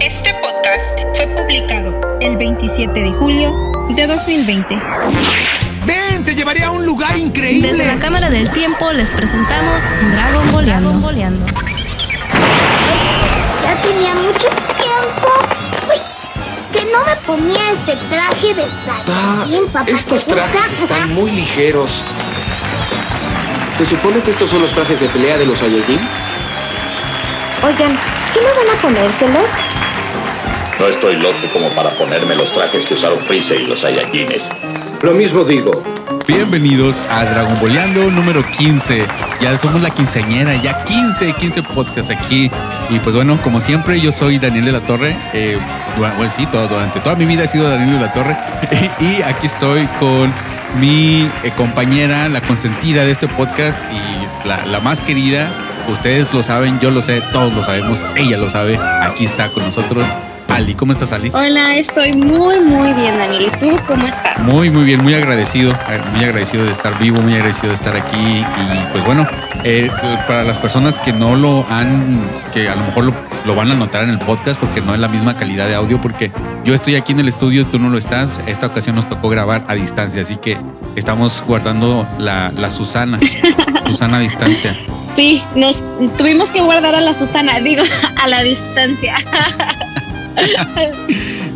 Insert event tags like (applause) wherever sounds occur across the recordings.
Este podcast fue publicado el 27 de julio de 2020. ¡Ven! ¡Te llevaré a un lugar increíble! Desde la Cámara del Tiempo les presentamos Dragon Boleando. Ya tenía mucho tiempo uy, que no me ponía este traje de Ah, Saiyajin, papá. estos trajes están muy ligeros. ¿Se supone que estos son los trajes de pelea de los Saiyajin? Oigan, ¿qué no van a ponérselos? No estoy loco como para ponerme los trajes que usaron Freezer y los Saiyajines. Lo mismo digo. Bienvenidos a Dragon Boleando número 15. Ya somos la quinceañera, ya 15, 15 podcasts aquí. Y pues bueno, como siempre, yo soy Daniel de la Torre. Eh, bueno, sí, todo, durante toda mi vida he sido Daniel de la Torre. (laughs) y aquí estoy con mi eh, compañera, la consentida de este podcast y la, la más querida. Ustedes lo saben, yo lo sé, todos lo sabemos, ella lo sabe. Aquí está con nosotros. Ali, ¿cómo estás, Ali? Hola, estoy muy, muy bien, Daniel. ¿Y tú cómo estás? Muy, muy bien, muy agradecido, muy agradecido de estar vivo, muy agradecido de estar aquí. Y pues bueno, eh, para las personas que no lo han, que a lo mejor lo, lo, van a notar en el podcast porque no es la misma calidad de audio, porque yo estoy aquí en el estudio, tú no lo estás. Esta ocasión nos tocó grabar a distancia, así que estamos guardando la, la Susana, (laughs) Susana a distancia. Sí, nos tuvimos que guardar a la Susana, digo, (laughs) a la distancia. (laughs)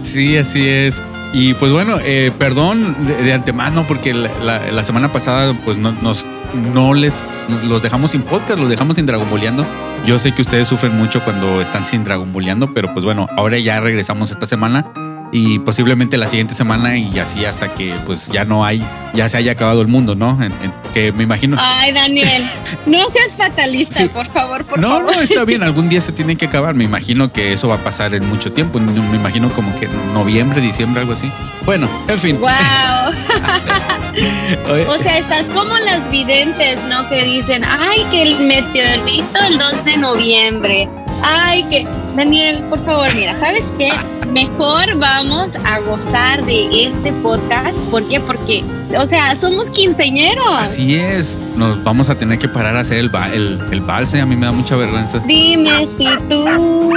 sí, así es. Y pues bueno, eh, perdón de, antemano porque la, semana pasada pues no, nos, no les los dejamos sin podcast, los dejamos sin Dragon Boleando. Yo sé que ustedes sufren mucho cuando están sin Dragon Boleando, pero pues bueno, ahora ya regresamos esta semana y posiblemente la siguiente semana y así hasta que pues ya no hay, ya se haya acabado el mundo, ¿no? En, en, que me imagino. Ay, Daniel, (laughs) no seas fatalista, sí. por favor, por no, favor. No, no, está bien, (laughs) algún día se tiene que acabar. Me imagino que eso va a pasar en mucho tiempo. Me imagino como que en noviembre, diciembre, algo así. Bueno, en fin. Wow. (laughs) o sea, estás como las videntes, ¿no? Que dicen, ay, que el meteorito el 2 de noviembre. Ay, que Daniel, por favor, mira, ¿sabes qué? Mejor vamos a gozar de este podcast. ¿Por qué? Porque, o sea, somos quinceñeros. Así es. Nos vamos a tener que parar a hacer el, el, el valse. A mí me da mucha vergüenza. Dime si tú. (laughs)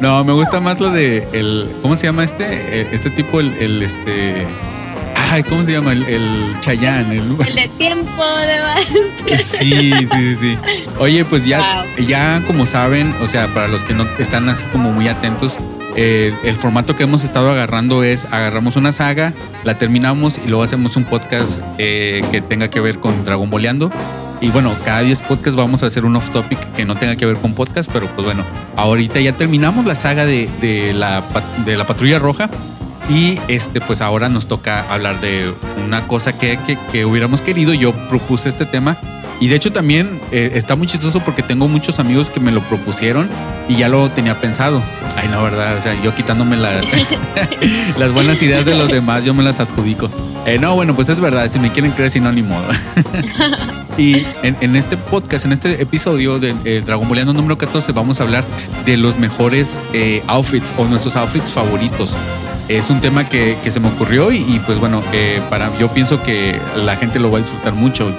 no, me gusta más lo de el. ¿Cómo se llama este? Este tipo, el, el este. Ay, ¿cómo se llama? El, el Chayán. El... el... de tiempo de Sí, sí, sí, sí. Oye, pues ya, wow. ya como saben, o sea, para los que no están así como muy atentos, eh, el formato que hemos estado agarrando es agarramos una saga, la terminamos y luego hacemos un podcast eh, que tenga que ver con Dragon Boleando. Y bueno, cada 10 podcasts vamos a hacer un off topic que no tenga que ver con podcast, pero pues bueno, ahorita ya terminamos la saga de, de, la, de la Patrulla Roja. Y este, pues ahora nos toca hablar de una cosa que, que, que hubiéramos querido. Yo propuse este tema. Y de hecho también eh, está muy chistoso porque tengo muchos amigos que me lo propusieron y ya lo tenía pensado. Ay, no, ¿verdad? O sea, yo quitándome la, (laughs) (laughs) las buenas ideas de los demás, yo me las adjudico. Eh, no, bueno, pues es verdad, si me quieren creer, si no, ni modo. (laughs) y en, en, este podcast, en este episodio de eh, Dragon Boleando número 14, vamos a hablar de los mejores eh, outfits o nuestros outfits favoritos es un tema que, que, se me ocurrió y, y pues bueno, eh, para, yo pienso que la gente lo va a disfrutar mucho.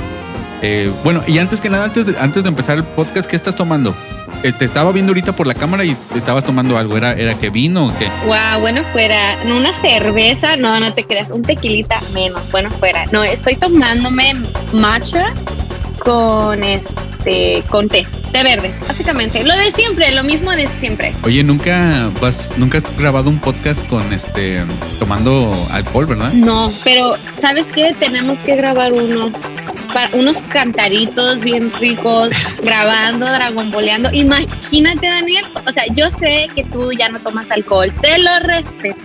Eh, bueno, y antes que nada, antes de, antes de empezar el podcast, ¿qué estás tomando? Eh, te estaba viendo ahorita por la cámara y estabas tomando algo. ¿Era, era que vino o qué? Wow, bueno, fuera. Una cerveza, no, no te creas. Un tequilita menos, bueno, fuera. No, estoy tomándome matcha con este, con té, té verde, básicamente. Lo de siempre, lo mismo de siempre. Oye, nunca vas, nunca has grabado un podcast con este, tomando alcohol, ¿verdad? No, pero ¿sabes qué? Tenemos que grabar uno. Para unos cantaritos bien ricos, (laughs) grabando, dragonboleando. Imagínate, Daniel, o sea, yo sé que tú ya no tomas alcohol, te lo respeto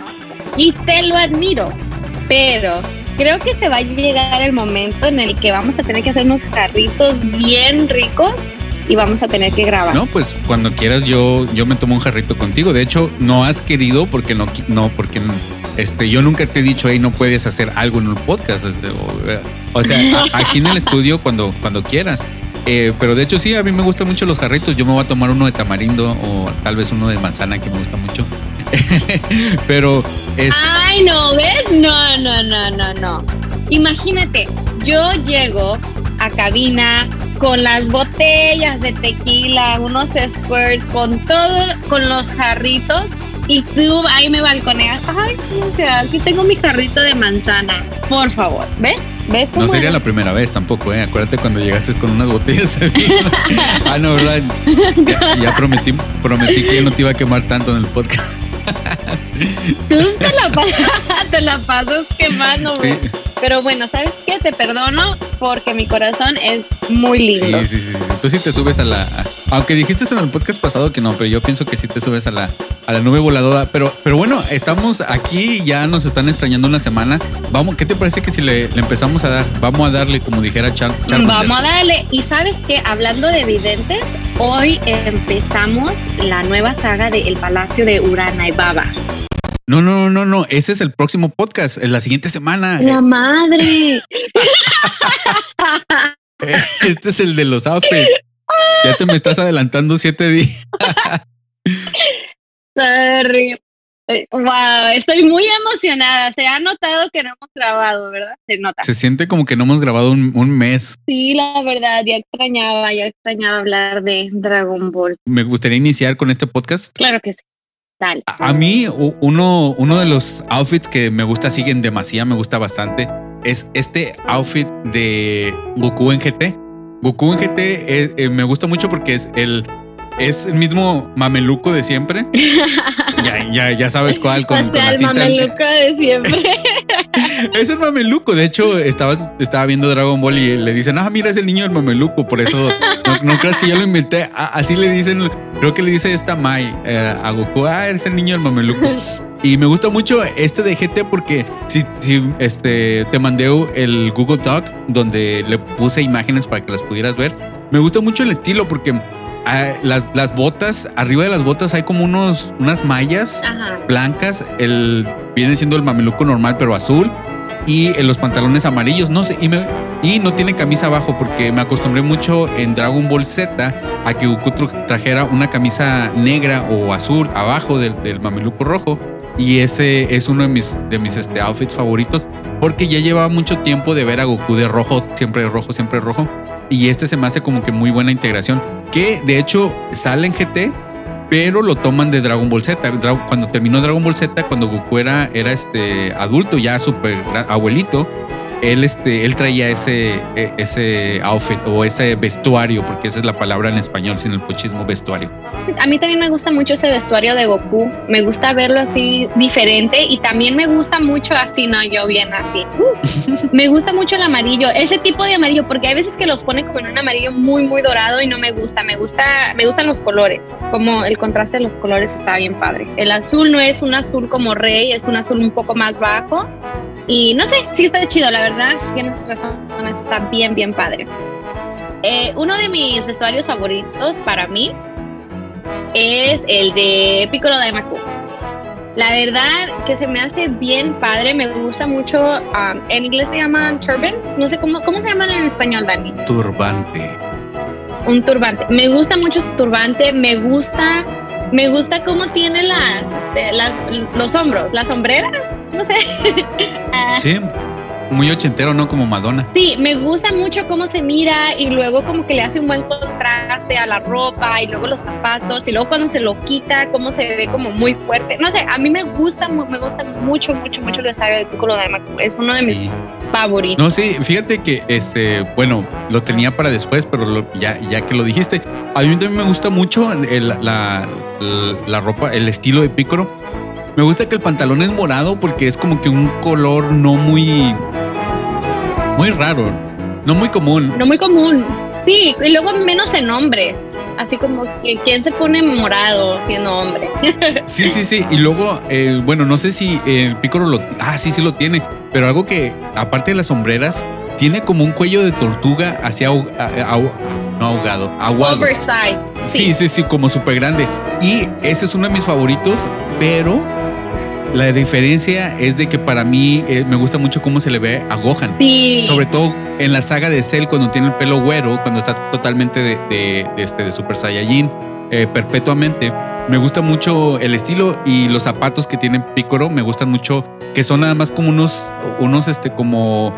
y te lo admiro, pero creo que se va a llegar el momento en el que vamos a tener que hacer unos jarritos bien ricos y vamos a tener que grabar. No, pues cuando quieras yo yo me tomo un jarrito contigo. De hecho, no has querido porque no no porque este yo nunca te he dicho, "Hey, no puedes hacer algo en un podcast." Este, o, sea, aquí en el estudio cuando cuando quieras. Eh, pero de hecho sí, a mí me gustan mucho los jarritos. Yo me voy a tomar uno de tamarindo o tal vez uno de manzana que me gusta mucho. (laughs) pero es... Ay, no, ¿ves? No, no, no, no, no. Imagínate, yo llego a cabina con las botellas de tequila, unos squirts, con todo, con los jarritos. Y tú ahí me balconeas. Ay, o sea, aquí tengo mi jarrito de manzana. Por favor, ¿ves? ¿Ves No sería la primera vez tampoco, ¿eh? Acuérdate cuando llegaste con unas botellas de vino. (laughs) ah, no, ¿verdad? (laughs) Ya, ya prometí, prometí que yo no te iba a quemar tanto en el podcast. Tú te la pasas, (laughs) te la pasas quemando, Sí. Pero bueno, ¿sabes qué? Te perdono porque mi corazón es muy lindo. Sí, sí, sí, sí. Tú sí te subes a la. Aunque dijiste en el podcast pasado que no, pero yo pienso que sí te subes a la, a la nube voladora. Pero, pero bueno, estamos aquí, ya nos están extrañando una semana. Vamos, ¿qué te parece que si le, le empezamos a dar? Vamos a darle, como dijera Char. Vamos a darle. Y sabes qué, hablando de videntes, hoy empezamos la nueva saga de El Palacio de Urana y Baba. No, no, no, no. Ese es el próximo podcast, en la siguiente semana. La madre. (laughs) Este es el de los outfits. Ya te me estás adelantando siete días. Sorry. Eh, Wow, estoy muy emocionada. Se ha notado que no hemos grabado, ¿verdad? Se nota. Se siente como que no hemos grabado un, un mes. Sí, la verdad, ya extrañaba, ya extrañaba hablar de Dragon Ball. Me gustaría iniciar con este podcast. Claro que sí. Dale. A a mí, uno, uno de los outfits que me gusta, siguen demasiado, me gusta bastante, es este outfit de Goku en GT. Goku en GT eh, eh, me gusta mucho porque es el, es el mismo mameluco de siempre. (laughs) ya, ya, ya sabes cuál, con, o con sea, la el mameluco de siempre. (laughs) Es el mameluco. De hecho, estaba, estaba viendo Dragon Ball y le dicen, ah, mira, es el niño del mameluco. Por eso, no, no creas que yo lo inventé. Así le dicen, creo que le dice esta Mai eh, a Goku, ah, eres el niño del mameluco. (laughs) Y me gusta mucho este de GT porque si, si, este, te mandé el Google Doc donde le puse imágenes para que las pudieras ver. Me gusta mucho el estilo porque ah, las, las botas, arriba de las botas hay como unos, unas mallas Ajá. blancas, el viene siendo el mameluco normal pero azul y en los pantalones amarillos, no sé, y, me- y no tiene camisa abajo porque me acostumbré mucho en Dragon Ball Z a que Goku tra- trajera una camisa negra o azul abajo del, del mameluco rojo y ese es uno de mis, de mis este, outfits favoritos porque ya llevaba mucho tiempo de ver a Goku de rojo, siempre rojo, siempre rojo y este se me hace como que muy buena integración que de hecho sale en GT pero lo toman de Dragon Ball Z. Cuando terminó Dragon Ball Z, cuando Goku era, era este adulto, ya súper abuelito, él, este, él traía ese, e- ese outfit o ese vestuario, porque esa es la palabra en español, sin el pochismo vestuario. A mí también me gusta mucho ese vestuario de Goku. Me gusta verlo así diferente y también me gusta mucho así, no, yo bien así. (laughs) Me gusta mucho el amarillo, ese tipo de amarillo, porque hay veces que los ponen como en un amarillo muy, muy dorado y no me gusta. Me gusta, me gustan los colores, como el contraste de los colores está bien padre. El azul no es un azul como rey, es un azul un poco más bajo. Y no sé, sí está chido, la verdad. Tienes razón, está bien, bien padre. Eh, uno de mis vestuarios favoritos para mí es el de Piccolo Daimaku. La verdad que se me hace bien padre, me gusta mucho. um, en inglés se llaman turbans, no sé cómo, cómo se llaman en español, Dani. Turbante. Un turbante. Me gusta mucho su turbante, me gusta, me gusta cómo tiene las, este, las, los hombros, las sombreras, no sé. (laughs) Ah, Sí, muy ochentero, ¿no? Como Madonna. Sí, me gusta mucho cómo se mira y luego como que le hace un buen contraste a la ropa y luego los zapatos y luego cuando se lo quita cómo se ve como muy fuerte. No sé, a mí me gusta me gusta mucho mucho mucho el vestuario de Piccolo Daimaku. Es uno de mis favoritos. No, sí, fíjate que este, bueno, lo tenía para después, pero lo- ya, ya que lo dijiste, a mí también me gusta mucho el- la, la, la ropa, el estilo de Piccolo. Me gusta que el pantalón es morado porque es como que un color no muy, muy raro, no muy común. No muy común. Sí, y luego menos en hombre. Así como que quién se pone morado siendo hombre. (laughs) Sí, sí, sí. Y luego, eh, bueno, no sé si el Piccolo lo, ah, sí, sí lo tiene, pero algo que aparte de las sombreras tiene como un cuello de tortuga así ahog- a- a- no ahogado, aguado. Oversized. Sí, sí, sí, como súper grande. Y ese es uno de mis favoritos, pero la diferencia es de que para mí eh, me gusta mucho cómo se le ve a Gohan. Sí. Sobre todo en la saga de Cell, cuando tiene el pelo güero, cuando está totalmente de, de- de este, de Super Saiyajin eh, perpetuamente. Me gusta mucho el estilo y los zapatos que tiene Piccolo me gustan mucho, que son nada más como unos, unos este, como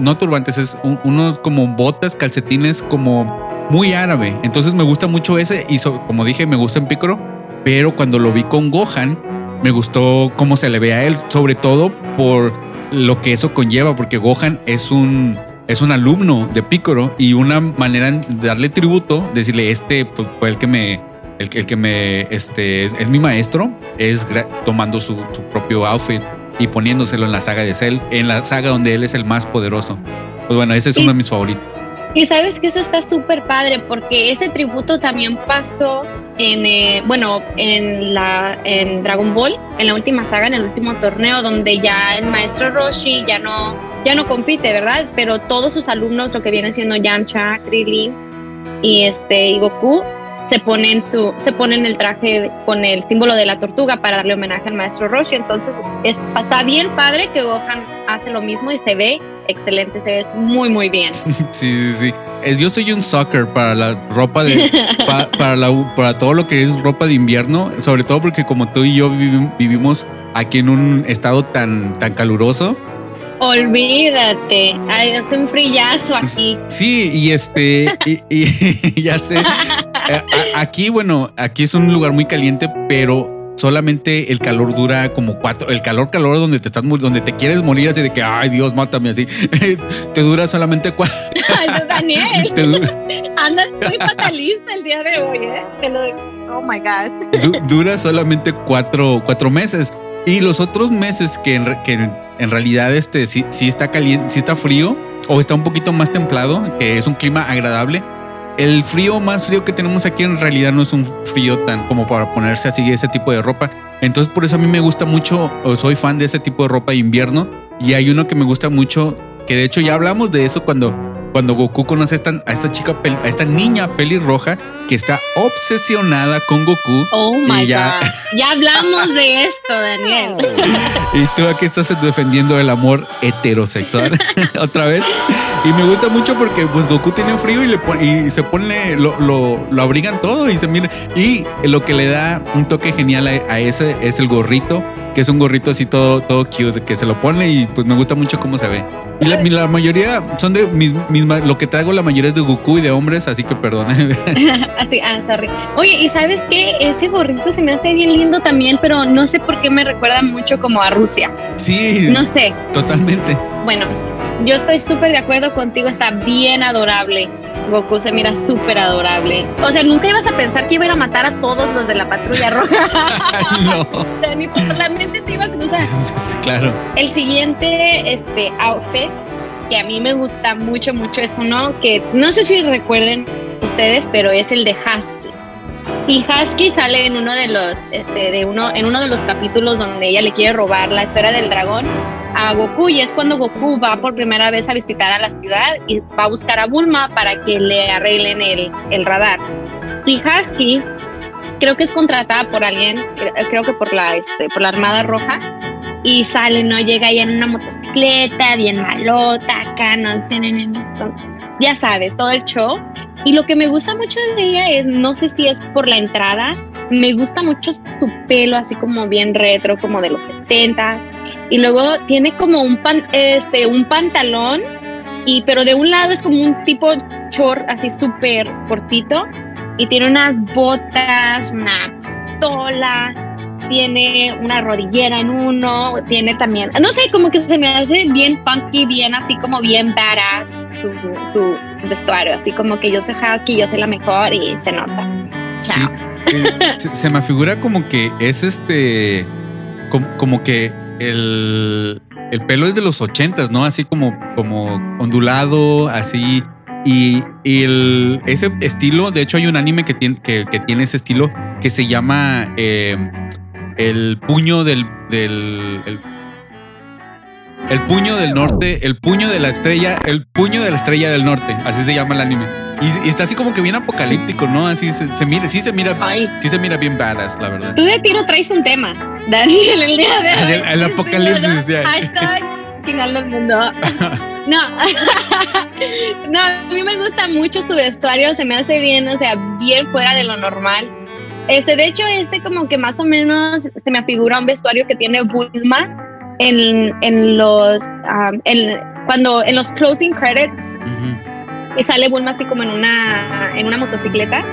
no turbantes, es unos como botas, calcetines como muy árabe. Entonces me gusta mucho ese y como dije, me gusta en Picoro, pero cuando lo vi con Gohan, me gustó cómo se le ve a él, sobre todo por lo que eso conlleva, porque Gohan es un es un alumno de Picoro y una manera de darle tributo, decirle este pues, fue el que me el, que me este es, mi maestro, es tomando su, su propio outfit y poniéndoselo en la saga de Cell, en la saga donde él es el más poderoso. Pues bueno, ese es uno de mis favoritos. Y sabes que eso está súper padre porque ese tributo también pasó en, eh, bueno, en, la, Dragon Ball, en la última saga, en el último torneo, donde ya el maestro Roshi ya no, ya no compite, ¿verdad? Pero todos sus alumnos, lo que viene siendo Yamcha, Krillin y, este, y Goku, se ponen su se ponen el traje con el símbolo de la tortuga para darle homenaje al maestro Roshi entonces está bien padre que Gohan hace lo mismo y se ve excelente se ve muy muy bien (laughs) sí sí sí es, yo soy un sucker para la ropa de (laughs) para, la, para todo lo que es ropa de invierno sobre todo porque como tú y yo vivimos aquí en un estado tan tan caluroso Olvídate, hay un frillazo aquí. Sí, y este, y, (laughs) ya sé. Aquí, bueno, aquí es un lugar muy caliente, pero solamente el calor dura como cuatro, el calor, calor donde te estás, donde te quieres morir así de que, ay Dios, mátame así. (laughs) te dura solamente cuatro. (laughs) Daniel. (laughs) Andas muy fatalista el día de hoy, ¿eh? oh my gosh. dura solamente cuatro, cuatro meses. Y los otros meses que, que en realidad este sí, sí está caliente, sí está frío o está un poquito más templado, que es un clima agradable. El frío más frío que tenemos aquí en realidad no es un frío tan como para ponerse así ese tipo de ropa. Entonces por eso a mí me gusta mucho, soy fan de ese tipo de ropa de invierno. Y hay uno que me gusta mucho, que de hecho ya hablamos de eso cuando cuando Goku conoce a esta, a esta chica, a esta niña pelirroja que está obsesionada con Goku. Oh my ya... God. (laughs) Ya hablamos de esto, Daniel. (laughs) y tú aquí estás defendiendo el amor heterosexual (laughs) otra vez. Y me gusta mucho porque pues Goku tiene frío y, le y se pone, lo, lo, lo, abrigan todo y se mira. Y lo que le da un toque genial a, ese es el gorrito, que es un gorrito así todo, todo cute, que se lo pone y pues me gusta mucho cómo se ve. Y la, mayoría son de mis, lo que traigo la mayoría es de Goku y de hombres, así que perdona. (laughs) ah, sorry. Oye, ¿y sabes qué? Ese gorrito se me hace bien lindo también, pero no sé por qué me recuerda mucho como a Rusia. Sí. No sé. Totalmente. Bueno, yo estoy súper de acuerdo contigo, está bien adorable. Goku se mira súper adorable. O sea, nunca ibas a pensar que iba a ir a matar a todos los de la patrulla roja. (laughs) no. ni por la mente te iba a cruzar. claro. El siguiente este, outfit que a mí me gusta mucho, mucho es uno que no sé si recuerden ustedes, pero es el de Husky. Husky sale en uno de los, este, de uno, en uno de los capítulos donde ella le quiere robar la esfera del dragón a Goku y es cuando Goku va por primera vez a visitar a la ciudad y va a buscar a Bulma para que le arreglen el, el radar. Husky creo que es contratada por alguien, creo que por la, este, por la Armada Roja, y sale, ¿no? Llega ahí en una motocicleta, bien malota, acá, ¿no? Ya sabes, todo el show. Y lo que me gusta mucho de ella es, no sé si es por la entrada, me gusta mucho su pelo así como bien retro, como de los 70 Y luego tiene como un, este, un pantalón, y, pero de un lado es como un tipo short así súper cortito. Y tiene unas botas, una tola, tiene una rodillera en uno, tiene también, no sé, como que se me hace bien punky, bien así como bien badass su, vestuario, así como que yo soy husky, yo soy la mejor y se nota. Eh, se, me figura como que es este, como, que el, el, pelo es de los ochentas, ¿no? Así como, como ondulado, así. Y, el, ese estilo, de hecho hay un anime que tiene, que, tiene ese estilo que se llama eh, el puño del, del el, puño del norte, el puño de la estrella, el puño de la estrella del norte, así se llama el anime. Y, está así como que bien apocalíptico, ¿no? Así se, mira, sí se mira, sí se mira bien badass, la verdad. Tú de tiro traes un tema, Daniel, el día de (laughs) hoy. El, apocalipsis, ya. Hashtag final del mundo. (laughs) No, (laughs) no, a mí me gusta mucho su vestuario, se me hace bien, o sea, bien fuera de lo normal. Este, de hecho, este como que más o menos se me afigura un vestuario que tiene Bulma en, en los, en, cuando en los closing credits y sale Bulma así como en una, en una motocicleta.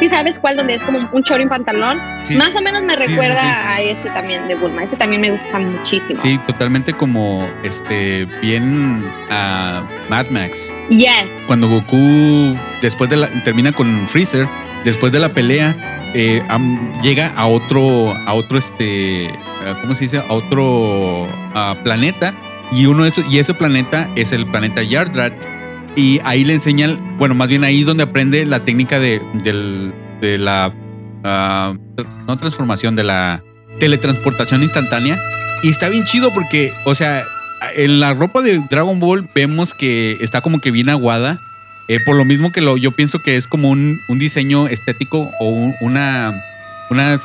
¿Sí sabes cuál? Donde es como un en pantalón. Más o menos me recuerda a este también de Bulma. Este también me gusta muchísimo. Sí, totalmente como este bien a Mad Max. Yes. Cuando Goku después de la termina con Freezer, después de la pelea, eh, llega a otro, a otro este, ¿cómo se dice? A otro planeta. Y uno de esos, y ese planeta es el planeta Yardrat y ahí le enseñan, bueno, más bien ahí es donde aprende la técnica de, de la, ah, no transformación, de la teletransportación instantánea. Y está bien chido porque, o sea, en la ropa de Dragon Ball vemos que está como que bien aguada. Eh, por lo mismo que lo, yo pienso que es como un, un diseño estético o una, una,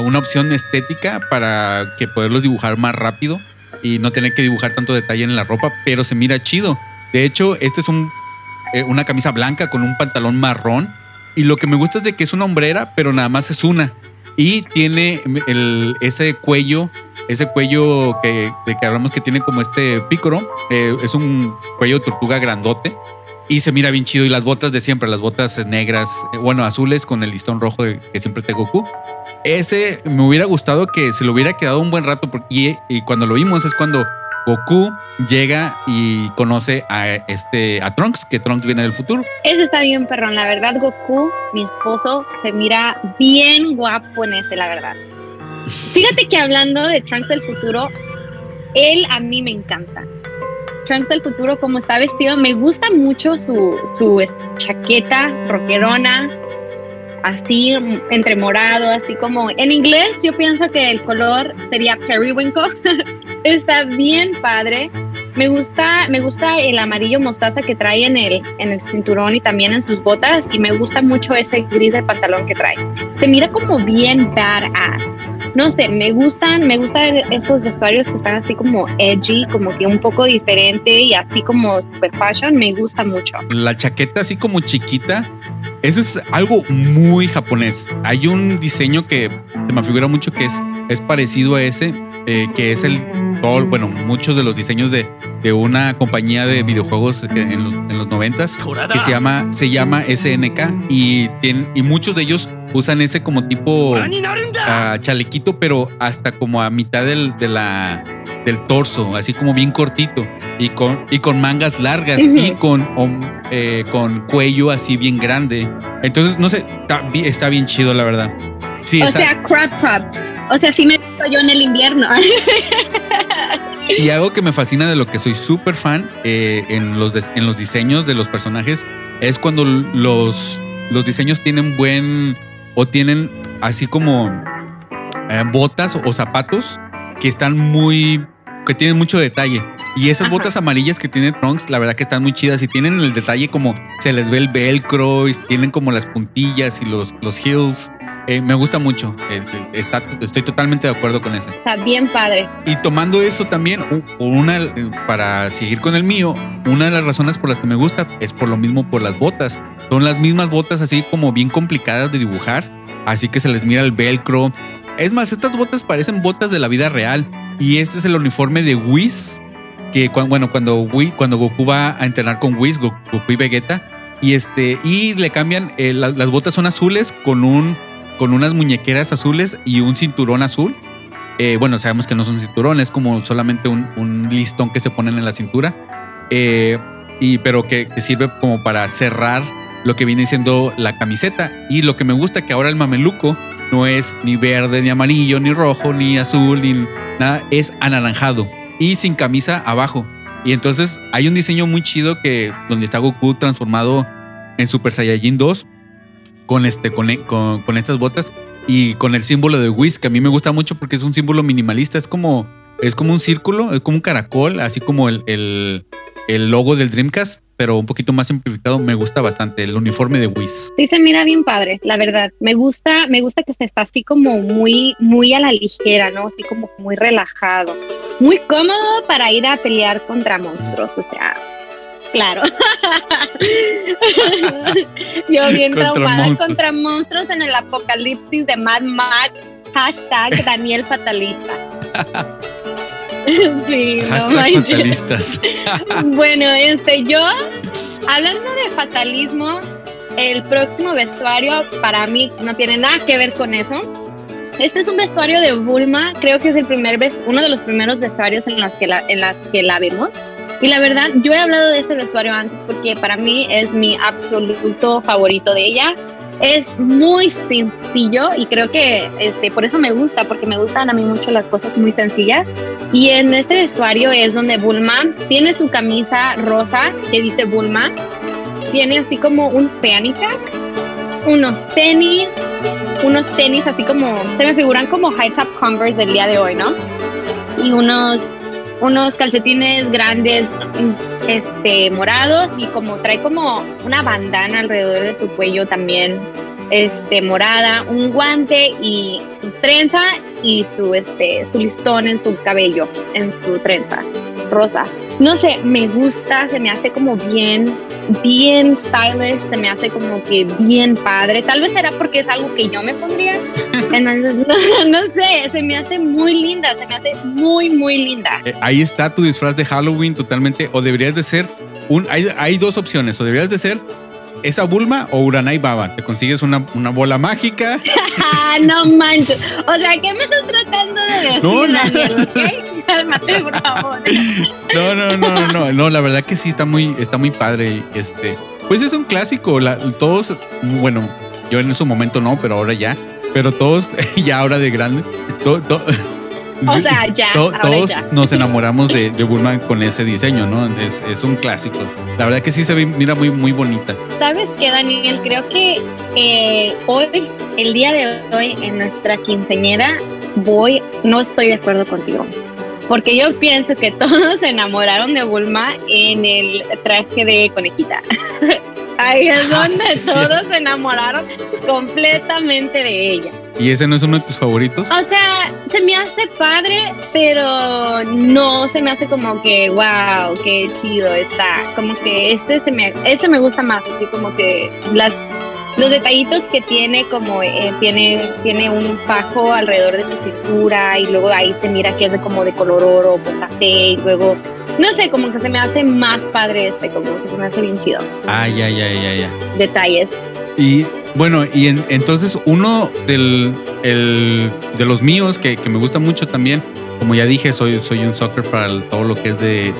una opción estética para que poderlos dibujar más rápido y no tener que dibujar tanto detalle en la ropa, pero se mira chido. De hecho, este es eh, una camisa blanca con un pantalón marrón. Y lo que me gusta es de que es una hombrera, pero nada más es una. Y tiene ese cuello, ese cuello que, de que hablamos que tiene como este pícoro. Eh, es un cuello de tortuga grandote. Y se mira bien chido. Y las botas de siempre, las botas negras, eh, bueno, azules con el listón rojo que siempre te Goku. Ese me hubiera gustado que se lo hubiera quedado un buen rato. Porque, y cuando lo vimos es cuando Goku llega y conoce a este a Trunks, que Trunks viene del futuro. Ese está bien, perrón. La verdad, Goku, mi esposo, se mira bien guapo en este, la verdad. (laughs) Fíjate que hablando de Trunks del futuro, él a mí me encanta. Trunks del futuro, como está vestido, me gusta mucho su, su este, chaqueta rockerona, así entre morado, así como en inglés yo pienso que el color sería periwinkle. (laughs) Está bien padre. Me gusta, me gusta el amarillo mostaza que trae en el, en el cinturón y también en sus botas y me gusta mucho ese gris de pantalón que trae. Se mira como bien badass. No sé, me gustan, me gustan esos vestuarios que están así como edgy, como que un poco diferente y así como super fashion, me gusta mucho. La chaqueta así como chiquita, eso es algo muy japonés. Hay un diseño que me figura mucho que es, es parecido a ese, eh, que es el bueno, muchos de los diseños de, de una compañía de videojuegos en los, en los 90 que se llama, se llama SNK y, y muchos de ellos usan ese como tipo (laughs) chalequito, pero hasta como a mitad del, de la, del torso, así como bien cortito y con, y con mangas largas y con, eh, con cuello así bien grande. Entonces, no sé, está, está bien chido, la verdad. Sí, o sea, crop top. O sea, sí me visto yo en el invierno. (laughs) Y algo que me fascina de lo que soy súper fan eh, en, los en los diseños de los personajes es cuando los, los diseños tienen buen o tienen así como eh, botas o zapatos que están muy, que tienen mucho detalle. Y esas botas amarillas que tiene Trunks, la verdad que están muy chidas y tienen el detalle como se les ve el velcro y tienen como las puntillas y los, los heels. Eh, me gusta mucho. Eh, está, estoy totalmente de acuerdo con eso. Está bien padre. Y tomando eso también, una, para seguir con el mío, una de las razones por las que me gusta es por lo mismo por las botas. Son las mismas botas así como bien complicadas de dibujar, así que se les mira el velcro. Es más, estas botas parecen botas de la vida real. Y este es el uniforme de Whis, que bueno, cuando, cuando Goku va a entrenar con Whis, Goku, y Vegeta, y este, y le cambian, las botas son azules con un con unas muñequeras azules y un cinturón azul. Eh, bueno, sabemos que no son cinturones, es como solamente un, listón que se ponen en la cintura. Eh, y, pero que, sirve como para cerrar lo que viene siendo la camiseta. Y lo que me gusta que ahora el mameluco no es ni verde, ni amarillo, ni rojo, ni azul, ni nada, es anaranjado y sin camisa abajo. Y entonces hay un diseño muy chido que donde está Goku transformado en Super Saiyajin 2 con, este, con, con, estas botas y con el símbolo de Whis, que a mí me gusta mucho porque es un símbolo minimalista, es como, es como un círculo, es como un caracol, así como el, el, el logo del Dreamcast, pero un poquito más simplificado, me gusta bastante el uniforme de Whis. Sí se mira bien padre, la verdad. Me gusta, me gusta que se está así como muy, muy a la ligera, ¿no? Así como muy relajado. Muy cómodo para ir a pelear contra monstruos. O sea, Claro. (laughs) Yo bien contra traumada contra monstruos en el apocalipsis de Mad Max. Hashtag Daniel Fatalista. (laughs) sí, Hashtag fatalistas. (laughs) bueno, este, yo, hablando de fatalismo, el próximo vestuario para mí no tiene nada que ver con eso. Este es un vestuario de Bulma, creo que es el primer uno de los primeros vestuarios en las que la, en las que la vemos. Y la verdad, yo he hablado de este vestuario antes porque para mí es mi absoluto favorito de ella. Es muy sencillo y creo que este, por eso me gusta, porque me gustan a mí mucho las cosas muy sencillas. Y en este vestuario es donde Bulma tiene su camisa rosa que dice Bulma, tiene así como un fanny pack, unos tenis, unos tenis así como, se me figuran como high top Converse del día de hoy, ¿no? Y unos, unos calcetines grandes, este, morados y como trae como una bandana alrededor de su cuello también, este, morada, un guante y trenza y su, este, su listón en su cabello, en su trenza rosa. No sé, me gusta, se me hace como bien bien stylish, se me hace como que bien padre. Tal vez será porque es algo que yo me pondría. (laughs) Entonces, (laughs) no, sé, se me hace muy linda, se me hace muy, muy linda. Eh, ahí está tu disfraz de Halloween totalmente, o deberías de ser un, hay, hay dos opciones, o deberías de ser esa Bulma o Uranai Baba. Te consigues una, una bola mágica. (laughs) no manches. O sea, ¿qué me estás tratando de decir? No, no. (laughs) Cálmate, por favor. (laughs) No, no, no, no, no. La verdad que sí está muy, está muy padre. Este, pues es un clásico. todos, bueno, yo en su momento no, pero ahora ya. Pero todos, ya ahora de grande, o sea, ya. todos nos enamoramos de, de, Bulma con ese diseño, ¿no? Es, es, un clásico. La verdad que sí se ve, mira, muy, muy bonita. ¿Sabes qué, Daniel? Creo que eh, hoy, el día de hoy, en nuestra quinceñera, voy, no estoy de acuerdo contigo. Porque yo pienso que (laughs) todos se enamoraron de Bulma en el traje de conejita. (laughs) Ahí es (laughs) ah, donde todos se enamoraron completamente de ella. ¿Y ese no es uno de tus favoritos? O sea, se me hace padre, pero no se me hace como que, wow, qué chido está. Como que este se me, ese me gusta más, así como que las los detallitos que tiene como eh, tiene tiene un fajo alrededor de su cintura y luego ahí se mira que es de como de color oro o café y luego no sé como que se me hace más padre este como que se me hace bien chido ay ay ay ay ya detalles y bueno, y entonces uno del, de los míos que, me gusta mucho también, como ya dije, soy, soy un soccer para todo lo que es de,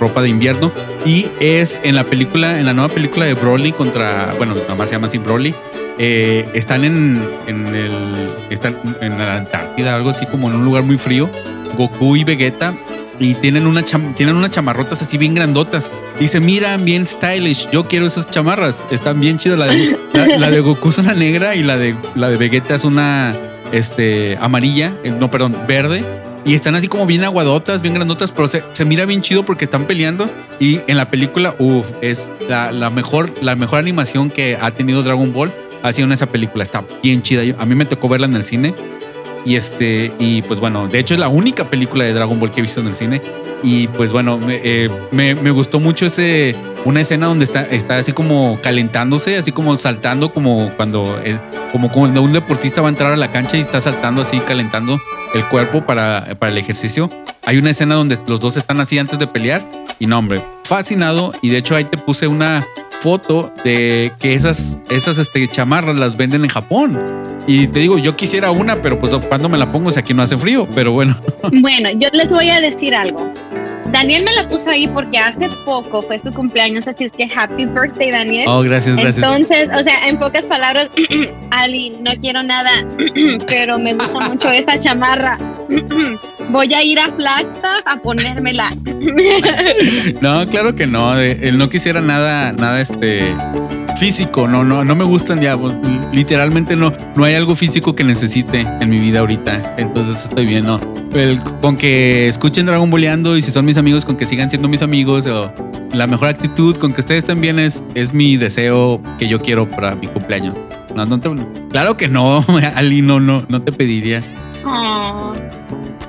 ropa de invierno. Y es en la película, en la nueva película de Broly contra, bueno, nada más se llama así Broly. Eh, están en, en, el, están en la Antártida, algo así como en un lugar muy frío. Goku y Vegeta y tienen, una tienen unas chamarrotas así bien grandotas. Y se miran bien stylish. Yo quiero esas chamarras. Están bien chidas. La de, la, de Goku es una negra y la de, la de Vegeta es una este, amarilla. Eh, no, perdón, verde. Y están así como bien aguadotas, bien grandotas, pero se, se mira bien chido porque están peleando. Y en la película, uff, es la, la, mejor, la mejor animación que ha tenido Dragon Ball. Ha sido en esa película. Está bien chida. A mí me tocó verla en el cine y este, y pues bueno, de hecho es la única película de Dragon Ball que he visto en el cine. Y pues bueno, me, eh, me, gustó mucho ese, una escena donde está, está así como calentándose, así como saltando, como cuando, eh, como cuando un deportista va a entrar a la cancha y está saltando así, calentando el cuerpo para, para el ejercicio. Hay una escena donde los dos están así antes de pelear. Y no, hombre, fascinado. Y de hecho ahí te puse una foto de que esas, esas este, chamarras las venden en Japón. Y te digo, yo quisiera una, pero pues cuando me la pongo si aquí no hace frío, pero bueno. (laughs) Bueno, yo les voy a decir algo. Daniel me la puso ahí porque hace poco fue su cumpleaños, así es que happy birthday, Daniel. Oh, gracias, gracias. Entonces, o sea, en pocas palabras, (clears throat) Ali, no quiero nada, (clears throat) pero me gusta mucho esta chamarra. (clears throat) Voy a ir a Flagstaff a ponérmela. (laughs) no, claro que no. Él no quisiera nada, nada este físico, no, no, no me gustan ya, literalmente no, no hay algo físico que necesite en mi vida ahorita, entonces estoy bien, no. con que escuchen Dragon Boleando y si son mis amigos, con que sigan siendo mis amigos, o la mejor actitud, con que ustedes bien es, es mi deseo que yo quiero para mi cumpleaños. claro que no, (laughs) Ali, no, no, no te pediría. Oh,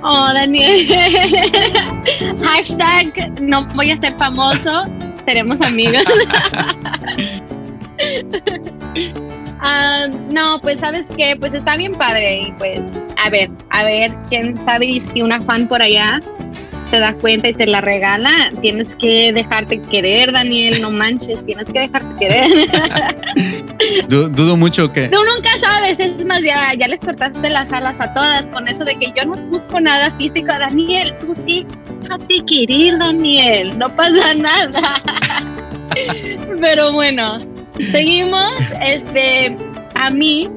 oh Daniel. (laughs) Hashtag no voy a ser famoso, seremos amigos. (laughs) (laughs) Ah, no, pues sabes que pues está bien padre y pues a ver, a ver, quién sabe si una fan por allá se da cuenta y te la regala, tienes que dejarte querer, Daniel, no manches, tienes que dejarte querer. (laughs) dudo mucho que... Tú nunca sabes, es más, ya, ya les cortaste las alas a todas con eso de que yo no busco nada físico, Daniel, tú déjate querer, Daniel, no pasa nada. (laughs) Pero bueno, seguimos, este, a mí,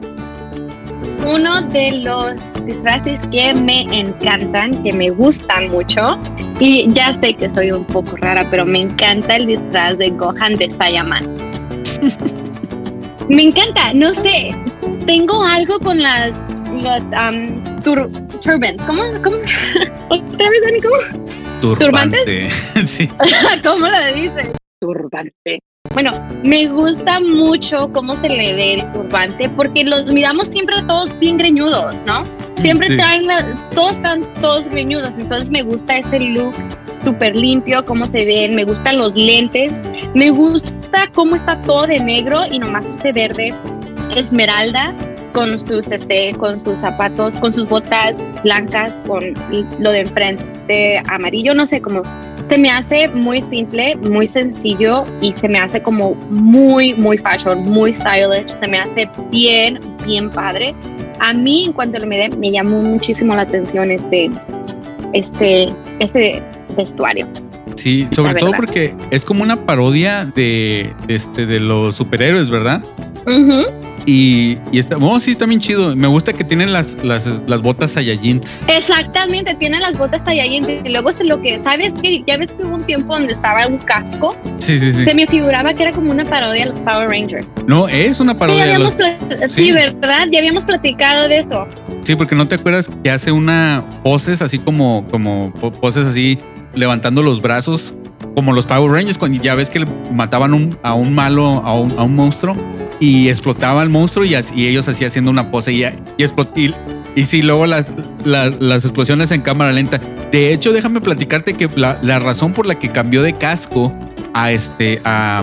uno de los disfraces que me encantan, que me gustan mucho. Y ya sé que soy un poco rara, pero me encanta el disfraz de Gohan de Saiyaman. (laughs) me encanta, no sé, tengo algo con las los um, turbans. ¿Cómo? ¿Cómo? (laughs) ¿Otra vez, Dani? ¿Cómo? Turbante. (laughs) sí. ¿Cómo lo dice? Turbante. Bueno, me gusta mucho cómo se le ve el turbante porque los miramos siempre todos bien greñudos, ¿no? Siempre están, todos están todos greñudos, entonces me gusta ese look súper limpio, cómo se ven, me gustan los lentes, me gusta cómo está todo de negro y nomás este verde esmeralda con sus, este, con sus zapatos, con sus botas blancas, con lo de enfrente amarillo, no sé, cómo se me hace muy simple, muy sencillo y se me hace como muy, muy fashion, muy stylish. Se me hace bien, bien padre. A mí, en cuanto lo miré, me llamó muchísimo la atención este, este, este vestuario. Sí, sobre todo porque es como una parodia de, este, de los superhéroes, ¿verdad? Y, y está, oh, sí, está bien chido. Me gusta que tienen las, las, las botas Saiyajins. Exactamente, tienen las botas Saiyajins. Y luego es lo que, ¿sabes que Ya ves que hubo un tiempo donde estaba un casco. Sí, sí, sí. Se me figuraba que era como una parodia de los Power Rangers. No, es una parodia de los... sí, ¿verdad? Ya habíamos platicado de eso. Sí, porque no te acuerdas que hace una poses así como, como poses así levantando los brazos como los Power Rangers, cuando ya ves que mataban a un malo, a un, monstruo y explotaba el monstruo y, ellos así haciendo una pose y, y, y, sí, luego las, las, explosiones en cámara lenta. De hecho, déjame platicarte que la, razón por la que cambió de casco a este, a,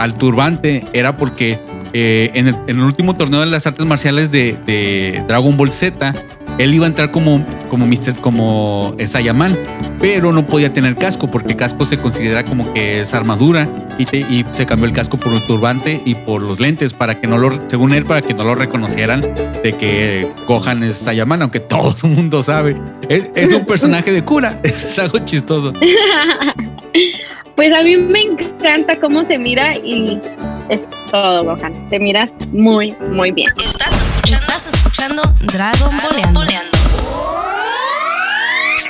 al turbante era porque eh, en, el, en, el, último torneo de las artes marciales de, de Dragon Ball Z, él iba a entrar como, como Mr. como Saiyaman, pero no podía tener casco porque casco se considera como que es armadura y, y, se cambió el casco por el turbante y por los lentes para que no lo, según él, para que no lo reconocieran de que Gohan es Saiyaman, aunque (laughs) todo el mundo sabe. Es, un (laughs) personaje de cura, (laughs) es algo chistoso. Pues a mí me encanta cómo se mira y es todo, Gohan. Te miras muy, muy bien. Estás, escuchando Dragon Boleando.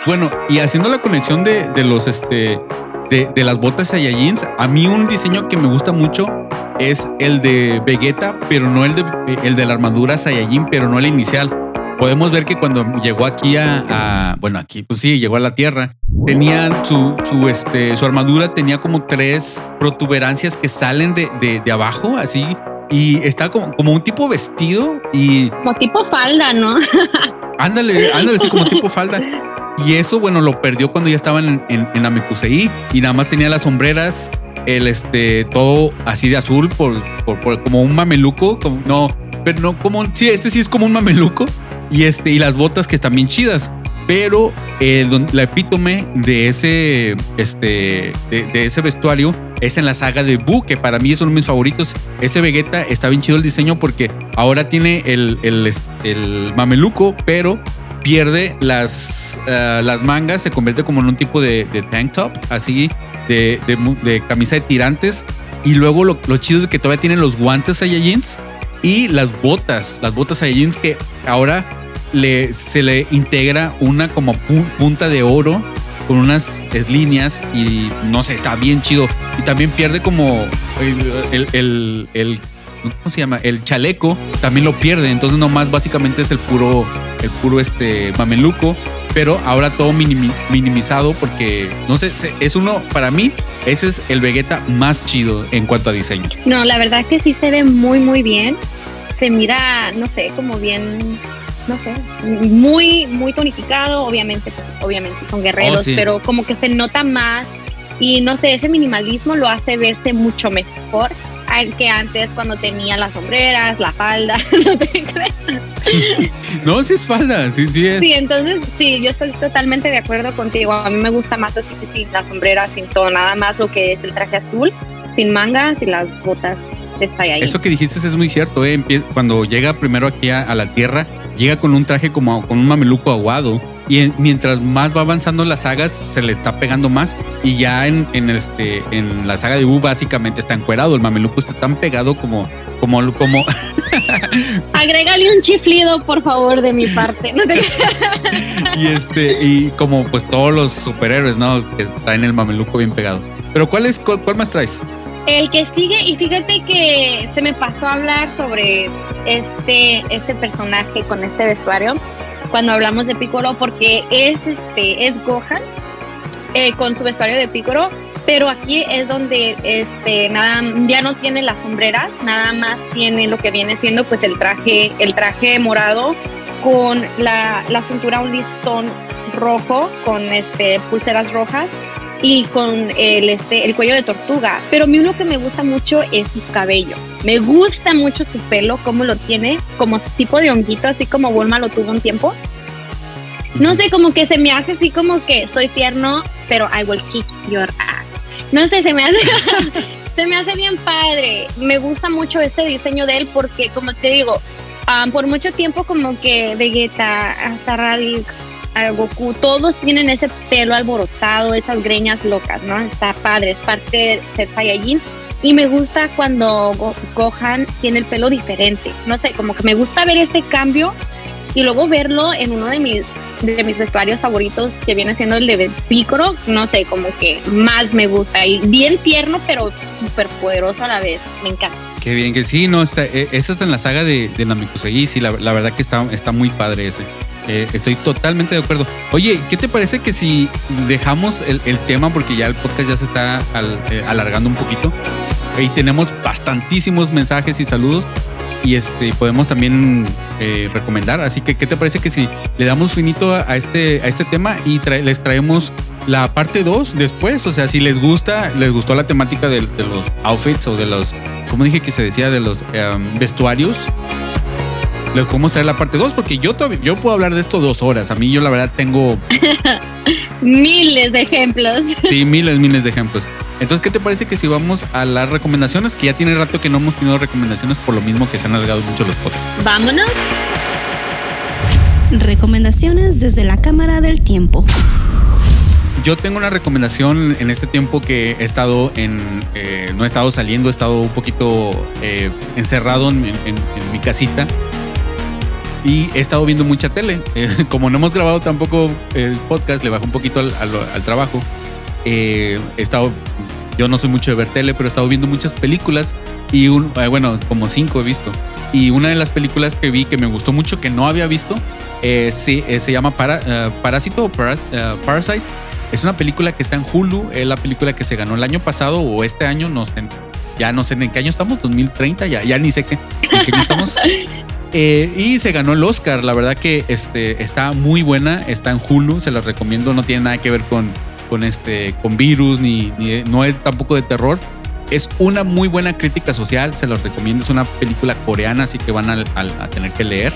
Bueno, y haciendo la conexión de, de los este de, de, las botas Saiyajins, a mí un diseño que me gusta mucho es el de Vegeta, pero no el de el de la armadura Saiyajin, pero no el inicial. Podemos ver que cuando llegó aquí a, bueno, aquí pues sí, llegó a la Tierra, tenía su, su, este, su armadura tenía como tres protuberancias que salen de, de, de abajo, así, y está como, como un tipo vestido y... Como tipo falda, ¿no? (laughs) ándale, ándale, sí, como tipo falda. Y eso, bueno, lo perdió cuando ya estaban en, en, Amekusei y nada más tenía las sombreras, el este, todo así de azul, por, por, como un mameluco, como, no, pero no como, sí, este sí es como un mameluco y este, y las botas que están bien chidas. Pero la epítome de ese, este, de, ese vestuario es en la saga de Buu, que para mí es uno de mis favoritos. Ese Vegeta está bien chido el diseño porque ahora tiene el, el, el mameluco, pero pierde las, ah, las mangas, se convierte como en un tipo de, tank top, así de, de, camisa de tirantes. Y luego lo, chido es que todavía tiene los guantes Saiyajins y las botas, las botas Saiyajins que ahora le, se le integra una como punta de oro con unas líneas y no sé, está bien chido. Y también pierde como el, el, el ¿cómo se llama? El chaleco también lo pierde, entonces nomás básicamente es el puro, el puro este mameluco, pero ahora todo minimizado porque, no sé, es uno, para mí, ese es el Vegeta más chido en cuanto a diseño. No, la verdad que sí se ve muy, muy bien. Se mira, no sé, como bien no sé, muy, muy tonificado, obviamente, obviamente son guerreros, oh, pero como que se nota más y no sé, ese minimalismo lo hace verse mucho mejor que antes cuando tenía las sombreras, la falda, (laughs) no te creas. (laughs) no, sí es falda, sí, sí es. Sí, entonces sí, yo estoy totalmente de acuerdo contigo. A mí me gusta más así sin las sombreras, sin todo, nada más lo que es el traje azul, sin mangas y las botas de ahí. Eso que dijiste es muy cierto, ¿eh? Cuando llega primero aquí a, la Tierra, llega con un traje como con un mameluco aguado y mientras más va avanzando las sagas se le está pegando más. Y ya en, en este en la saga de U básicamente está encuerado. El mameluco está tan pegado como como como (laughs) agrégale un chiflido por favor de mi parte. (laughs) Y este y como pues todos los superhéroes no que traen el mameluco bien pegado. Pero cuál es cuál, más traes el que sigue y fíjate que se me pasó a hablar sobre este este personaje con este vestuario cuando hablamos de Piccolo porque es este es Gohan eh, con su vestuario de Piccolo pero aquí es donde este nada ya no tiene las sombreras nada más tiene lo que viene siendo pues el traje el traje morado con la, la cintura un listón rojo con este pulseras rojas y con el, este, el cuello de tortuga. Pero a mí uno que me gusta mucho es su cabello. Me gusta mucho su pelo, cómo lo tiene, como tipo de honguito, así como Bulma lo tuvo un tiempo. No sé, como que se me hace así como que soy tierno, pero I will kick your ass. No sé, se me hace, (laughs) se me hace bien padre. Me gusta mucho este diseño de él porque, como te digo, ah, por mucho tiempo como que Vegeta, hasta Raditz, a Goku, todos tienen ese pelo alborotado, esas greñas locas, ¿no? Está padre, es parte de ser Saiyajin. Y me gusta cuando Gohan tiene el pelo diferente. No sé, como que me gusta ver ese cambio y luego verlo en uno de mis de mis vestuarios favoritos que viene siendo el de Piccolo, no sé, como que más me gusta y bien tierno pero súper poderoso a la vez, me encanta. Qué bien, que sí, no, está, eh, esa está en la saga de, de Namekusei, sí, la, la verdad que está, está muy padre ese. Eh, estoy totalmente de acuerdo. Oye, ¿qué te parece que si dejamos el, tema, porque ya el podcast ya se está eh, alargando un poquito, y tenemos bastantísimos mensajes y saludos, y este podemos también eh, recomendar. Así que, ¿qué te parece que si le damos finito a, este, a este tema y les traemos la parte 2 después? O sea, si les gusta, les gustó la temática de, los outfits o de los, como dije que se decía, de los em, vestuarios les podemos traer la parte 2 porque yo, yo puedo hablar de esto dos horas. A mí yo la verdad tengo... (laughs) miles de ejemplos. Sí, miles, miles de ejemplos. Entonces, ¿qué te parece que si vamos a las recomendaciones? Que ya tiene rato que no hemos tenido recomendaciones por lo mismo que se han alargado mucho los podcasts. Vámonos. Recomendaciones desde la Cámara del Tiempo. Yo tengo una recomendación en este tiempo que he estado en, eh, no he estado saliendo, he estado un poquito eh, encerrado en, mi casita y he estado viendo mucha tele. Eh, (laughs) como no hemos grabado tampoco el podcast, le bajo un poquito al, trabajo. Eh, he estado, yo no soy mucho de ver tele, pero he estado viendo muchas películas y un, eh, bueno, como cinco he visto. Y una de las películas que vi que me gustó mucho, que no había visto, se, se llama Para, Parásito o Parasite. Es una película que está en Hulu, es la película que se ganó el año pasado o este año, no sé, ya no sé en qué año estamos, 2030, ya, ya ni sé qué, en qué año estamos. (laughs) Eh, y se ganó el Oscar. La verdad que este, está muy buena. Está en Hulu. Se las recomiendo. No tiene nada que ver con, con, este, con virus ni, no es tampoco de terror. Es una muy buena crítica social. Se los recomiendo. Es una película coreana, así que van a, tener que leer.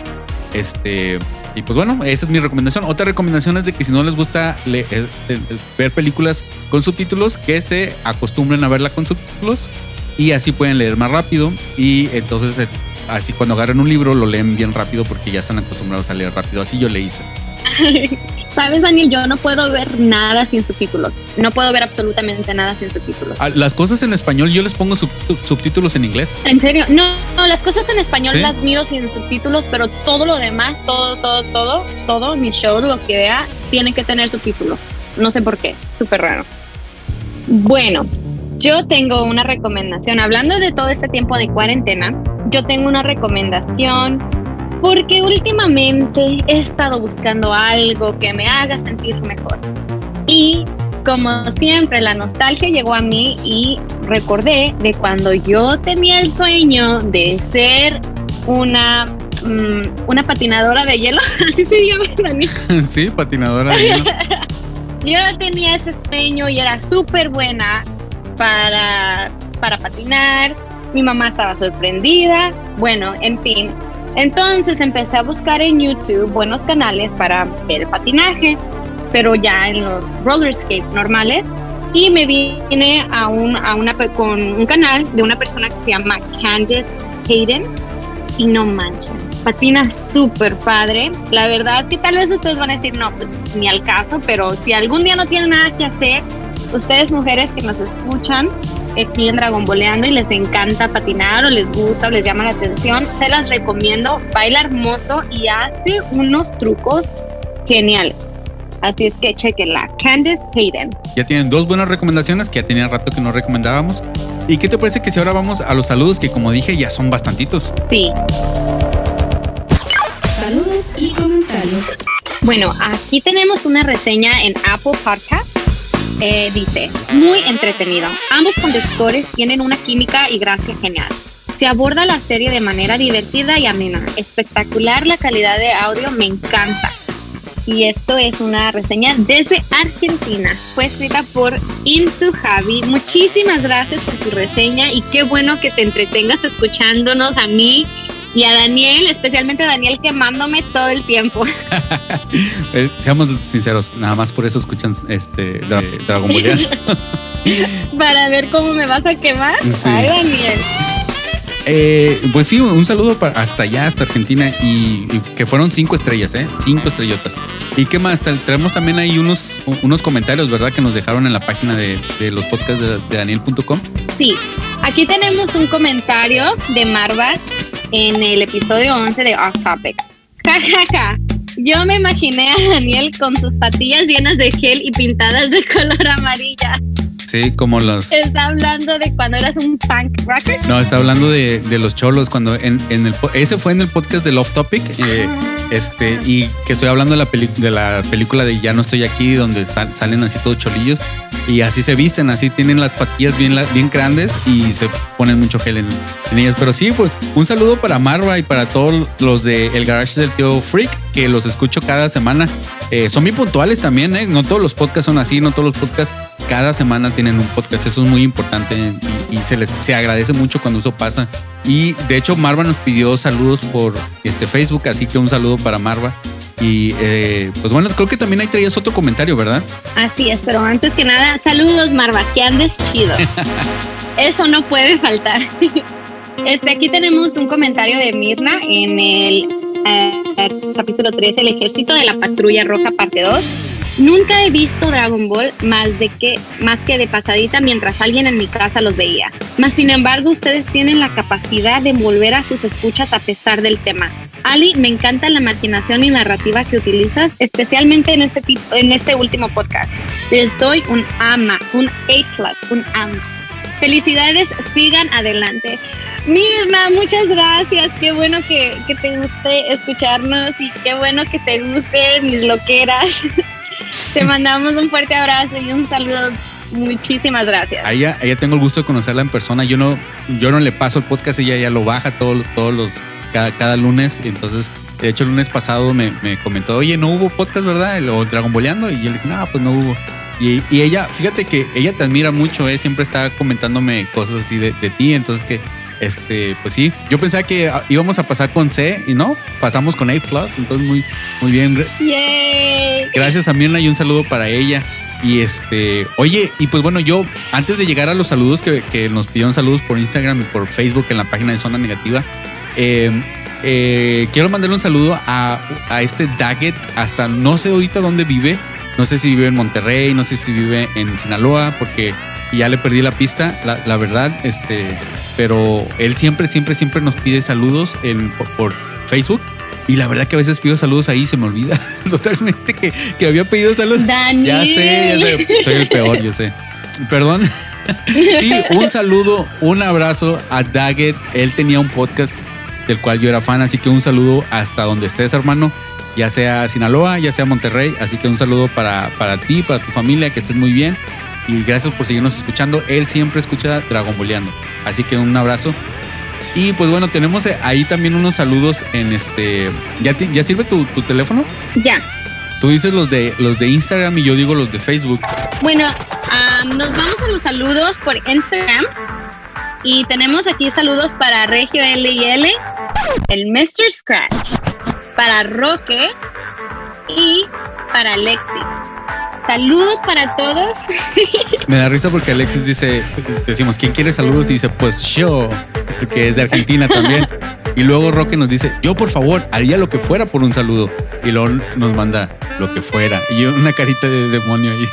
Este. Y pues bueno, esa es mi recomendación. Otra recomendación es de que si no les gusta leer, eh, eh, ver películas con subtítulos, que se acostumbren a verla con subtítulos y así pueden leer más rápido. Y entonces así cuando agarran un libro lo leen bien rápido porque ya están acostumbrados a leer rápido. Así yo le hice. (laughs) Sabes, Daniel, yo no puedo ver nada sin subtítulos. No puedo ver absolutamente nada sin subtítulos. Ah, las cosas en español, yo les pongo subtítulos en inglés. ¿En serio? No, no, las cosas en español las miro sin subtítulos, pero todo lo demás, todo, todo, todo, todo, mi show, lo que vea, tiene que tener subtítulos. No sé por qué, súper raro. Bueno, yo tengo una recomendación. Hablando de todo este tiempo de cuarentena, yo tengo una recomendación porque últimamente he estado buscando algo que me haga sentir mejor. Y como siempre, la nostalgia llegó a mí y recordé de cuando yo tenía el sueño de ser una, mm, una patinadora de hielo. (laughs) Así se llama, Dani. (laughs) Sí, patinadora de hielo. (laughs) yo tenía ese sueño y era súper buena para, para patinar mi mamá estaba sorprendida, bueno, en fin. Entonces empecé a buscar en YouTube buenos canales para ver patinaje, pero ya en los roller skates normales. Y me vine a, un, a una, con un canal de una persona que se llama Candice Hayden. Y no manches, patina súper padre. La verdad que tal vez ustedes van a decir, no, pues ni al caso, pero si algún día no tienen nada que hacer, ustedes mujeres que nos escuchan aquí en Dragon Boleando y les encanta patinar o les gusta o les llama la atención, se las recomiendo. Baila hermoso y hace unos trucos geniales. Así es que chequenla. Candice Hayden. Ya tienen dos buenas recomendaciones que ya tenía rato que no recomendábamos. ¿Y qué te parece que si ahora vamos a los saludos que como dije ya son bastantitos? Sí. Saludos y comentarios. Bueno, aquí tenemos una reseña en Apple Podcast. Eh, dice, muy entretenido. Ambos conductores tienen una química y gracia genial. Se aborda la serie de manera divertida y amena. Espectacular la calidad de audio, me encanta y esto es una reseña desde Argentina. Fue escrita por Insu Javi. Muchísimas gracias por tu reseña y qué bueno que te entretengas escuchándonos a mí y a Daniel, especialmente a Daniel quemándome todo el tiempo. (laughs) Eh, seamos sinceros, nada más por eso escuchan este Dragon Ball. (laughs) Para ver cómo me vas a quemar. Ay, Daniel. Eh, pues sí, un saludo para hasta allá, hasta Argentina, y, que fueron cinco estrellas, ¿eh? Cinco estrellotas. ¿Y qué más? Tenemos también ahí unos, unos comentarios, ¿verdad? Que nos dejaron en la página de, los podcasts de, Daniel.com. Sí, aquí tenemos un comentario de Marva en el episodio 11 de Off Topic. (laughs) Ja, Yo me imaginé a Daniel con sus patillas llenas de gel y pintadas de (laughs) color amarilla. Sí, como los. Está hablando de cuando eras un punk rocker. No, está hablando de, los cholos cuando en, el ese fue en el podcast de Love Topic, eh, ah. este y que estoy hablando de la de la película de Ya no estoy aquí, donde salen así todos cholillos y así se visten, así tienen las patillas bien bien grandes y se ponen mucho gel en, ellas. Pero sí, pues un saludo para Marva y para todos los de El Garage del Tío Freak que los escucho cada semana. Eh, son muy puntuales también, ¿eh? No todos los podcasts son así, no todos los podcasts cada semana tienen un podcast. Eso es muy importante y, se les se agradece mucho cuando eso pasa. Y de hecho, Marva nos pidió saludos por este Facebook, así que un saludo para Marva. Y eh, pues bueno, creo que también ahí traías otro comentario, ¿verdad? Así es, pero antes que nada, saludos Marva, que andes chido. (laughs) eso no puede faltar. Este, aquí tenemos un comentario de Mirna en el eh, capítulo 3, El ejército de la patrulla roja, parte 2 Nunca he visto Dragon Ball más, de que, más que de pasadita mientras alguien en mi casa los veía. Mas sin embargo, ustedes tienen la capacidad de volver a sus escuchas a pesar del tema. Ali, me encanta la imaginación y narrativa que utilizas, especialmente en este, tipo, en este último podcast. Les doy un ama, un A+, un ama. Felicidades, sigan adelante. Mirna, muchas gracias. Qué bueno que, que te guste escucharnos y qué bueno que te guste mis loqueras. (laughs) Te mandamos un fuerte abrazo y un saludo. Muchísimas gracias. A ella, tengo el gusto de conocerla en persona. Yo no, yo no le paso el podcast, ella ya lo baja todos, todos los, cada, lunes. Entonces, de hecho, el lunes pasado me, comentó, oye, no hubo podcast, ¿verdad? O Dragon Boleando. Y yo le dije, no, pues no hubo. Y, ella, fíjate que ella te admira mucho, ¿eh? siempre está comentándome cosas así de ti. Entonces, que este, pues sí, yo pensaba que íbamos a pasar con C y no, pasamos con A entonces muy, muy bien. Gracias a Mirna y un saludo para ella. Y este, oye, y pues bueno, yo antes de llegar a los saludos que, nos pidieron saludos por Instagram y por Facebook en la página de Zona Negativa, em, eh, quiero mandarle un saludo a, a este Daggett, hasta no sé ahorita dónde vive, no sé si vive en Monterrey, no sé si vive en Sinaloa, porque ya le perdí la pista, la, la verdad, este, pero él siempre, siempre, siempre nos pide saludos en, por, Facebook. Y la verdad que a veces pido saludos ahí y se me olvida (laughs) totalmente que, que había pedido saludos. Ya sé, ya sé, soy el peor, yo sé. Perdón. (laughs) y un saludo, un abrazo a Daggett. Él tenía un podcast del cual yo era fan, así que un saludo hasta donde estés, hermano. Ya sea Sinaloa, ya sea Monterrey. Así que un saludo para, para ti, para tu familia, que estés muy bien y gracias por seguirnos escuchando. Él siempre escucha Dragon Boleando. Así que un abrazo. Y pues bueno, tenemos ahí también unos saludos en este. ¿Ya, ya sirve tu, teléfono? Ya. Tú dices los de los de Instagram y yo digo los de Facebook. Bueno, nos vamos a los saludos por Instagram. Y tenemos aquí saludos para Regio L y L, el Mr. Scratch, para Roque y para Alexis. Saludos para todos. Me da risa porque Alexis dice, decimos, ¿quién quiere saludos? Y dice, pues yo, que es de Argentina también. Y luego Roque nos dice, yo por favor haría lo que fuera por un saludo. Y luego nos manda lo que fuera. Y una carita de demonio ahí.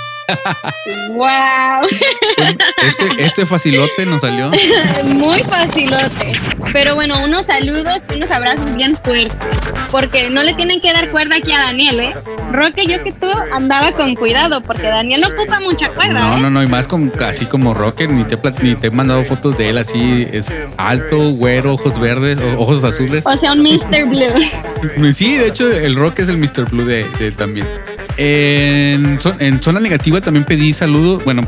¡Wow! Este, este facilote nos salió. (laughs) Muy facilote. Pero bueno, unos saludos y unos abrazos bien fuertes. Porque no le tienen que dar cuerda aquí a Daniel, ¿eh? Roque, yo que tú andaba con cuidado, porque Daniel no ocupa mucha cuerda. No, ¿eh? no, no, y más como, así como Roque, ni te, ni te he mandado fotos de él así, es alto, güero, ojos verdes, ojos azules. O sea, un Mr. Blue. (laughs) sí, de hecho, el Roque es el Mr. Blue de, de también. En, en, zona negativa también pedí saludos. Bueno,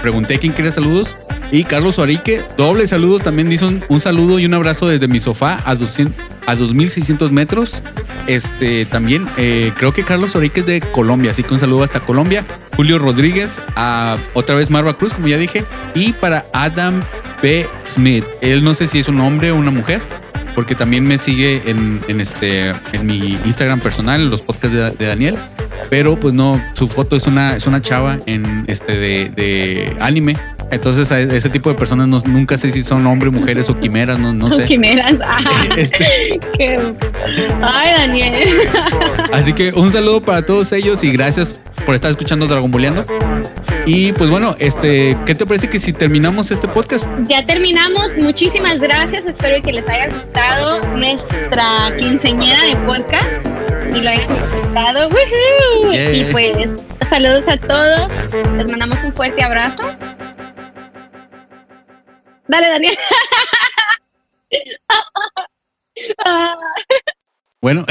pregunté quién quería saludos. Y Carlos Suarique, doble saludos, también dice un, saludo y un abrazo desde mi sofá a, 200, a 2600 metros. Este también, eh, creo que Carlos Suarique es de Colombia, así que un saludo hasta Colombia. Julio Rodríguez, a otra vez Marva Cruz, como ya dije. Y para Adam B. Smith, él no sé si es un hombre o una mujer porque también me sigue en, en, este en mi Instagram personal, en los podcasts de, Daniel. Pero pues no, su foto es una, es una chava en este de, de anime. Entonces a ese tipo de personas no, nunca sé si son hombres, mujeres o quimeras, no, no sé. Quimeras. (laughs) este. Ay, Daniel. Así que un saludo para todos ellos y gracias por estar escuchando Dragon Boleando. Y pues bueno, este, ¿qué te parece que si terminamos este podcast? Ya terminamos. Muchísimas gracias. Espero que les haya gustado nuestra quinceñera de podcast y lo hayan disfrutado. Y pues saludos a todos. Les mandamos un fuerte abrazo. Dale, Daniel. (laughs) bueno.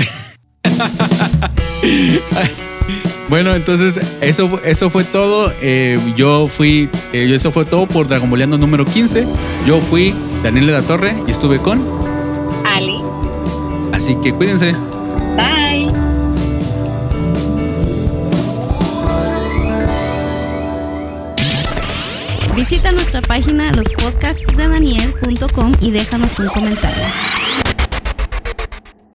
Bueno, entonces eso, eso fue todo. Eh, yo fui, eh, eso fue todo por Dragon Boleando número 15. Yo fui Daniel de la Torre y estuve con Ali. Así que cuídense. Bye. Visita nuestra página lospodcastsdedaniel.com y déjanos un comentario.